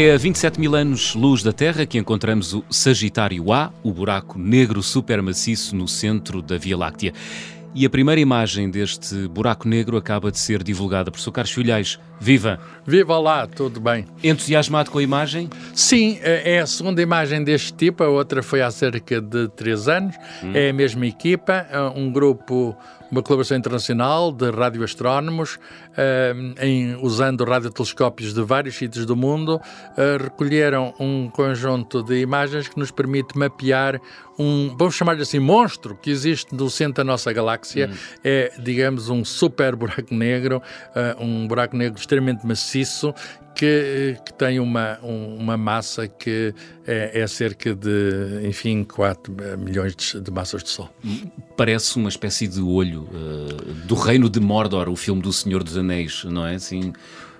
É a 27 mil anos luz da Terra que encontramos o Sagitário A, o buraco negro supermaciço no centro da Via Láctea. E a primeira imagem deste buraco negro acaba de ser divulgada por Sr. Carlos Filhais. Viva! Viva lá, tudo bem. Entusiasmado com a imagem? Sim, é a segunda imagem deste tipo, a outra foi há cerca de três anos. Hum. É a mesma equipa, é um grupo uma colaboração internacional de radioastrónomos, uh, em, usando radiotelescópios de vários sítios do mundo, uh, recolheram um conjunto de imagens que nos permite mapear um, vamos chamar-lhe assim, monstro que existe no centro da nossa galáxia. Hum. É, digamos, um super buraco negro, uh, um buraco negro extremamente maciço que, que tem uma, um, uma massa que é, é, cerca de, enfim, 4 milhões de, de, massas de Sol. Parece uma espécie de olho uh, do reino de Mordor, o filme do Senhor dos Anéis, não é? Assim,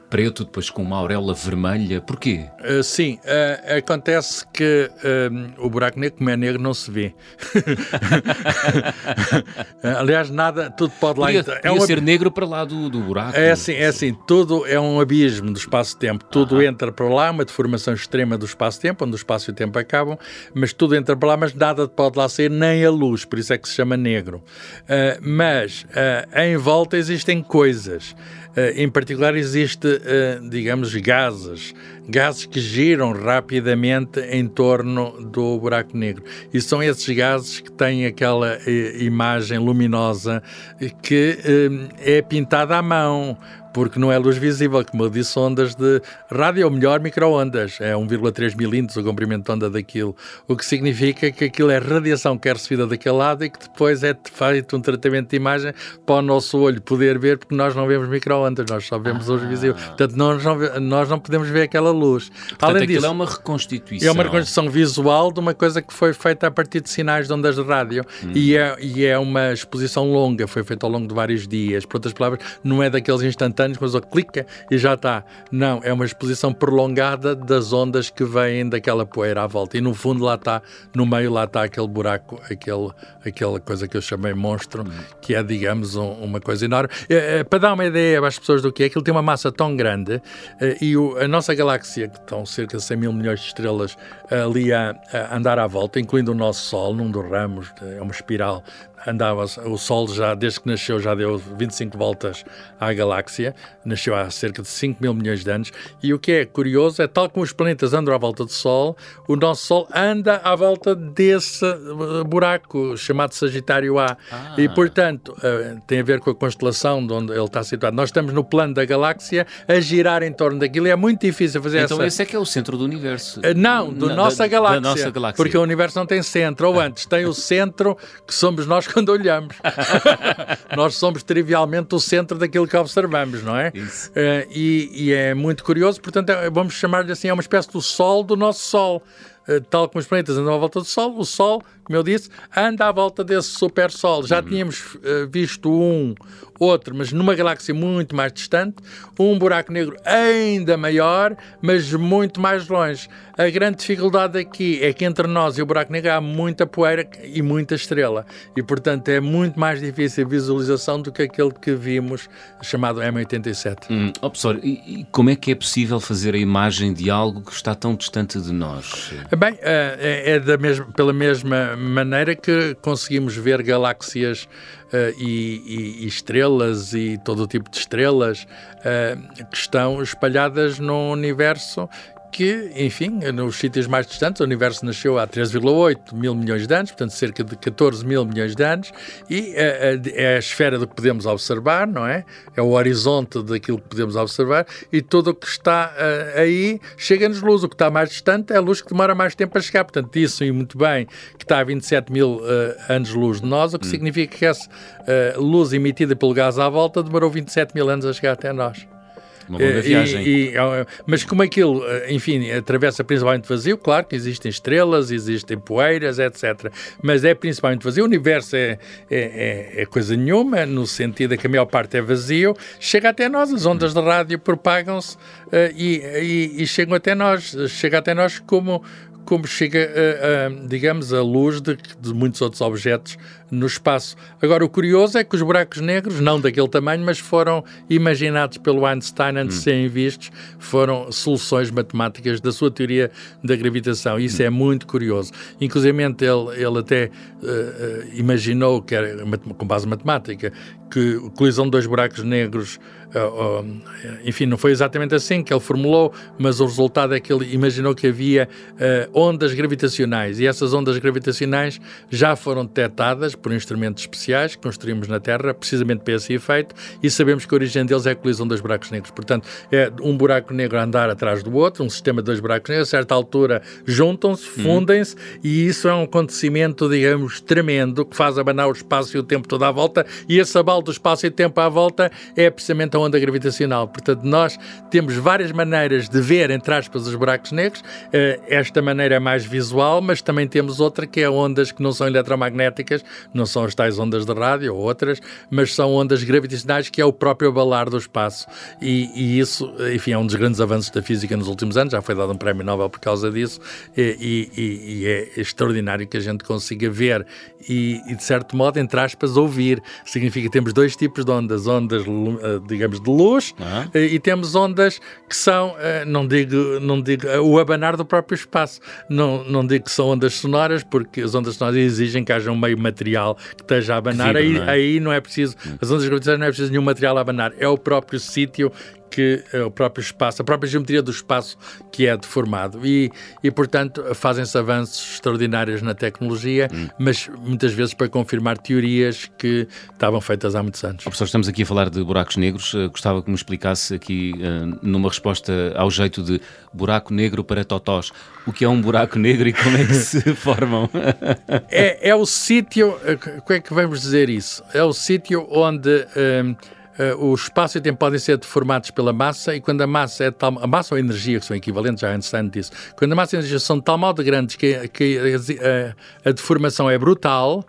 preto, depois com uma auréola vermelha. Porquê? Uh, sim, uh, acontece que uh, o buraco negro, como é negro, não se vê. Aliás, nada, tudo pode lá... Podia, podia é um... ser negro para lá do, do buraco. É assim, é assim, tudo é um abismo do espaço-tempo. Tudo entra para lá, uma deformação extrema do espaço-tempo, onde o espaço e o tempo acabam, mas tudo entra para lá, mas nada pode lá sair, nem a luz, por isso é que se chama negro. mas em volta existem coisas. Uh, em particular, existe, uh, digamos, gases, gases que giram rapidamente em torno do buraco negro. E são esses gases que têm aquela uh, imagem luminosa que é pintada à mão porque não é luz visível, como eu disse, ondas de rádio, ou melhor, microondas. É 1,3 milímetros o comprimento de onda daquilo, o que significa que aquilo é radiação que é recebida daquele lado e que depois é feito um tratamento de imagem para o nosso olho poder ver, porque nós não vemos microondas, nós só vemos ah. luz visível. Portanto, nós não, nós não podemos ver aquela luz. Portanto, Além disso, é uma reconstituição. É uma reconstituição visual de uma coisa que foi feita a partir de sinais de ondas de rádio hum. e, é, e é uma exposição longa, foi feita ao longo de vários dias. Por outras palavras, não é daqueles instantâneos instantâneos, mas clica e já está. Não, é uma exposição prolongada das ondas que vêm daquela poeira à volta. E no fundo lá está, no meio lá está aquele buraco, aquele, aquela coisa que eu chamei monstro, que é, digamos, um, uma coisa enorme. É, é, para dar uma ideia às pessoas do que é, aquilo tem uma massa tão grande é, e o, a nossa galáxia, que estão cerca de 100 mil milhões de estrelas ali a, a andar à volta, incluindo o nosso Sol, num dos ramos, é uma espiral andava, o Sol já, desde que nasceu, já deu 25 voltas à galáxia, nasceu há cerca de 5 mil milhões de anos, e o que é curioso é, tal como os planetas andam à volta do Sol, o nosso Sol anda à volta desse uh, buraco chamado Sagitário A, ah. e portanto uh, tem a ver com a constelação de onde ele está situado. Nós estamos no plano da galáxia a girar em torno daquilo, e é muito difícil fazer então essa... esse é que é o centro do universo. Uh, não, do Na, nossa, da, galáxia, da nossa galáxia, porque o universo não tem centro, ou antes, tem o centro que somos nós quando olhamos. Nós somos trivialmente o centro daquilo que observamos, não é? Isso. Uh, e, e, é muito curioso, portanto, é, vamos chamar-lhe assim, é uma espécie do Sol do nosso Sol. Uh, tal como os planetas andam à volta do Sol, o Sol, como eu disse, anda à volta desse super Sol. Já uhum. tínhamos uh, visto um, outro, mas numa galáxia muito mais distante, um buraco negro ainda maior, mas muito mais longe. A grande dificuldade aqui é que entre nós e o buraco negro há muita poeira e muita estrela, e portanto é muito mais difícil a visualização do que aquele que vimos chamado M87. Hum, oh, professor, e, como é que é possível fazer a imagem de algo que está tão distante de nós? Bem, eh, é, é da mesma, pela mesma maneira que conseguimos ver galáxias uh, e, e, estrelas e todo o tipo de estrelas uh, que estão espalhadas no universo que, enfim, nos sítios mais distantes, o universo nasceu há 3,8 mil milhões de anos, portanto cerca de 14 mil milhões de anos, e é, a esfera do que podemos observar, não é? É o horizonte daquilo que podemos observar, e tudo o que está aí chega-nos luz. O que está mais distante é a luz que demora mais tempo a chegar. Portanto, isso e muito bem que está a 27 mil uh, anos-luz de nós, o que hum. significa que essa uh, luz emitida pelo gás à volta demorou 27 mil anos a chegar até nós. Uma longa viagem. E, e, mas como aquilo, enfim, atravessa principalmente vazio, claro que existem estrelas, existem poeiras, etc. Mas é principalmente vazio. O universo é, é, é, é coisa nenhuma, no sentido que a maior parte é vazio. Chega até nós, as ondas de rádio propagam-se uh, e, e, e chegam até nós. Chega até nós como como chega, a, a, digamos, a luz de, de muitos outros objetos no espaço. Agora, o curioso é que os buracos negros, não daquele tamanho, mas foram imaginados pelo Einstein antes de hum. serem vistos, foram soluções matemáticas da sua teoria da gravitação. Isso hum. é muito curioso. Inclusive, ele, ele até uh, imaginou, que era com base matemática, que a colisão de dois buracos negros uh, enfim, não foi exatamente assim que ele formulou, mas o resultado é que ele imaginou que havia ondas gravitacionais e essas ondas gravitacionais já foram detectadas por instrumentos especiais que construímos na Terra, precisamente para esse efeito, e sabemos que a origem deles é a colisão dos buracos negros. Portanto, é um buraco negro a andar atrás do outro, um sistema de dois buracos negros, a certa altura juntam-se, uhum. fundem-se, e isso é um acontecimento, digamos, tremendo, que faz abanar o espaço e o tempo toda à volta, e esse abalo do espaço e tempo à volta é precisamente a onda gravitacional. Portanto, nós temos várias maneiras de ver, entre aspas, os buracos negros. Eh, esta maneira é mais visual, mas também temos outra que é ondas que não são eletromagnéticas, não são as tais ondas de rádio ou outras, mas são ondas gravitacionais, que é o próprio abalar do espaço. E, e isso, enfim, é um dos grandes avanços da física nos últimos anos, já foi dado um prémio Nobel por causa disso, e, e, e é extraordinário que a gente consiga ver e, de certo modo, entre aspas, ouvir. Significa que temos dois tipos de ondas, ondas, eh, digamos, de luz uhum. e temos ondas que são, eh, não digo, não digo o abanar do próprio espaço. Não, não digo que são ondas sonoras, porque as ondas sonoras exigem que haja um meio material que esteja a abanar. Vibra, aí, não é? aí não é preciso, as ondas gravitacionais não é preciso nenhum material a abanar, é o próprio sítio que é o próprio espaço, a própria geometria do espaço que é deformado. E, e portanto, fazem-se avanços extraordinários na tecnologia, hum. mas muitas vezes para confirmar teorias que estavam feitas há muitos anos. Professor, estamos aqui a falar de buracos negros. Uh, gostava que me explicasse aqui, uh, numa resposta ao jeito de buraco negro para totós, o que é um buraco negro e como é que se formam? é, é o sítio, como é que vamos dizer isso? É o sítio onde uh, o espaço e o tempo podem ser deformados pela massa e quando a massa é tal, a massa ou a energia que são equivalentes, já Einstein disse, quando a massa e a energia são de tal modo grandes que, que a, a deformação é brutal,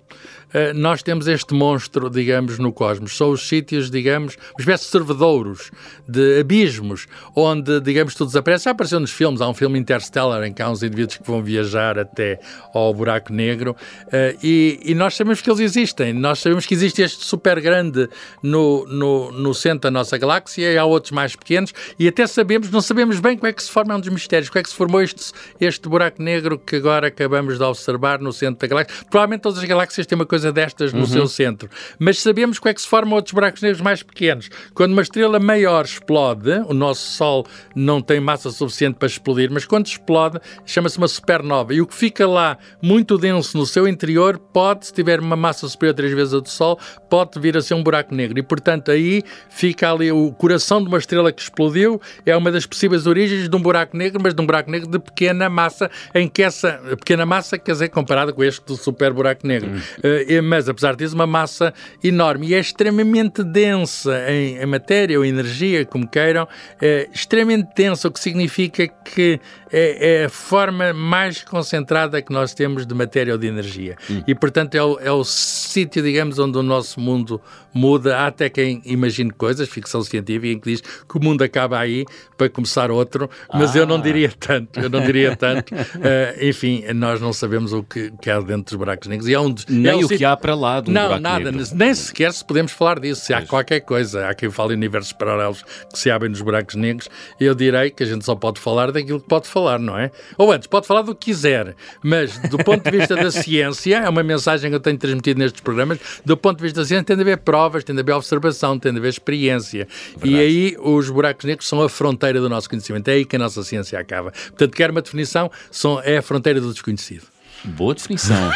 eh, nós temos este monstro, digamos, no cosmos. São os sítios, digamos, uma espécie de servidouros, de abismos, onde, digamos, tudo desaparece. Já apareceu nos filmes, há um filme Interstellar em que há uns indivíduos que vão viajar até ao buraco negro eh, e, e nós sabemos que eles existem. Nós sabemos que existe este super grande no, no, no centro da nossa galáxia e há outros mais pequenos e até sabemos, não sabemos bem como é que se forma, é um dos mistérios, como é que se formou este, este buraco negro que agora acabamos de observar no centro da galáxia. Provavelmente todas as galáxias têm uma coisa coisa destas no uhum. seu centro. Mas sabemos como é que se formam outros buracos negros mais pequenos. Quando uma estrela maior explode, o nosso Sol não tem massa suficiente para explodir, mas quando explode, chama-se uma supernova. E o que fica lá muito denso no seu interior pode, se tiver uma massa superior a três vezes a do Sol, pode vir a ser um buraco negro. E, portanto, aí fica ali o coração de uma estrela que explodiu, é uma das possíveis origens de um buraco negro, mas de um buraco negro de pequena massa, em que essa pequena massa, quer dizer, comparada com este do super buraco negro. Hum. Uh, mas apesar disso, uma massa enorme e é extremamente densa em, em matéria ou energia, como queiram, é extremamente densa, o que significa que é, é, a forma mais concentrada que nós temos de matéria ou de energia. Hum. E, portanto, é o, é o sítio, digamos, onde o nosso mundo muda. Há até quem imagine coisas, ficção científica, em que diz que o mundo acaba aí para começar outro, mas ah. eu não ah. diria tanto. Eu não diria tanto. uh, enfim, nós não sabemos o que, que, há dentro dos buracos negros. E é um, Nem é um o sítio... que há para lá do Não, nada. Negro. Nem sequer se podemos falar disso. Se há qualquer coisa, há quem fale em universos paralelos que se abrem nos buracos negros, eu direi que a gente só pode falar daquilo que pode falar falar, não é? Ou antes, pode falar do que quiser, mas do ponto de vista da ciência, é uma mensagem que eu tenho transmitido nestes programas, do ponto de vista da ciência tem de haver provas, tem de haver observação, tem de haver experiência. Verdade. E aí os buracos negros são a fronteira do nosso conhecimento, é aí que a nossa ciência acaba. Portanto, quer uma definição, são, é a fronteira do desconhecido. Boa definição.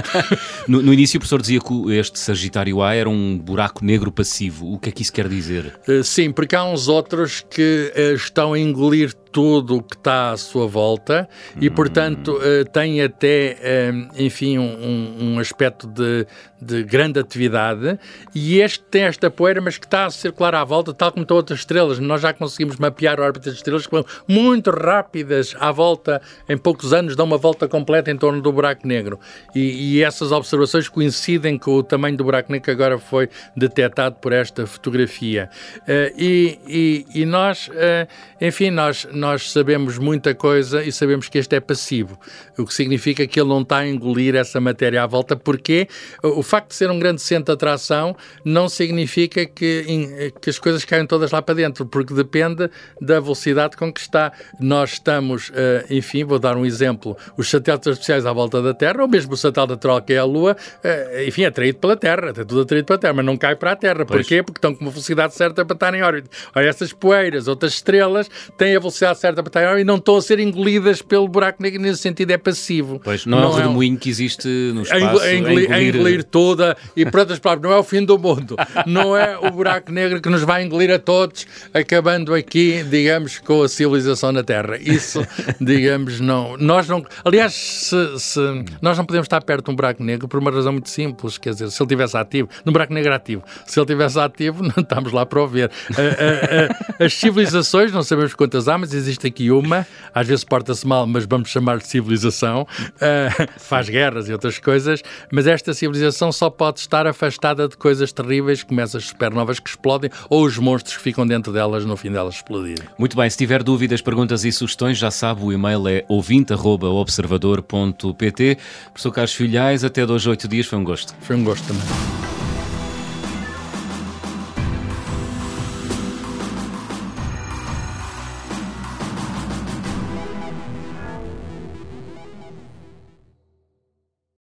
no, no, início o professor dizia que este Sagitário A era um buraco negro passivo. O que é que isso quer dizer? Uh, sim, porque há uns outros que uh, estão a engolir tudo o que está à sua volta e, portanto, uh, tem até, enfim, um, um aspecto de, de, grande atividade. E este tem esta poeira, mas que está a circular à volta, tal como outras estrelas. Nós já conseguimos mapear órbitas de estrelas que vão muito rápidas à volta, em poucos anos, dão uma volta completa em torno do buraco negro. E, e, essas observações coincidem com o tamanho do buraco negro que agora foi detectado por esta fotografia. Uh, e, e, e, nós, enfim, nós, nós sabemos muita coisa e sabemos que este é passivo, o que significa que ele não está a engolir essa matéria à volta, porque o facto de ser um grande centro de atração não significa que, que as coisas caem todas lá para dentro, porque depende da velocidade com que está. Nós estamos, eh, enfim, vou dar um exemplo, os satélites artificiais à volta da Terra, ou mesmo o satélite natural que é a Lua, eh, enfim, é atraído pela Terra, é tudo atraído pela Terra, mas não cai para a Terra. Pois. Porquê? Porque estão com uma velocidade certa para estar em órbita. Olha, essas poeiras, outras estrelas, têm a velocidade certa para estar e não estão a ser engolidas pelo buraco negro, nesse sentido é passivo. Pois, não, não é o redemoinho é um... que existe no espaço. A engolir, a engolir toda, e por outras palavras, não é o fim do mundo, não é o buraco negro que nos vai engolir a todos, acabando aqui, digamos, com a civilização na Terra. Isso, digamos, não. Nós não. Aliás, se, se, nós não podemos estar perto de um buraco negro por uma razão muito simples, quer dizer, se ele estivesse ativo, no buraco negro ativo, se ele estivesse ativo, não estamos lá para o ver. as civilizações, não sabemos quantas há, mas existe aqui uma, às vezes porta-se mal, mas vamos chamar de civilização, faz guerras e outras coisas, mas esta civilização só pode estar afastada de coisas terríveis, como essas supernovas que explodem, ou os monstros que ficam dentro delas no fim delas explodirem. Muito bem, se tiver dúvidas, perguntas e sugestões, já sabe, o e-mail é ouvinte.observador.pt. Professor Carlos Filhais, até dois, oito dias, foi um gosto. Foi um gosto também.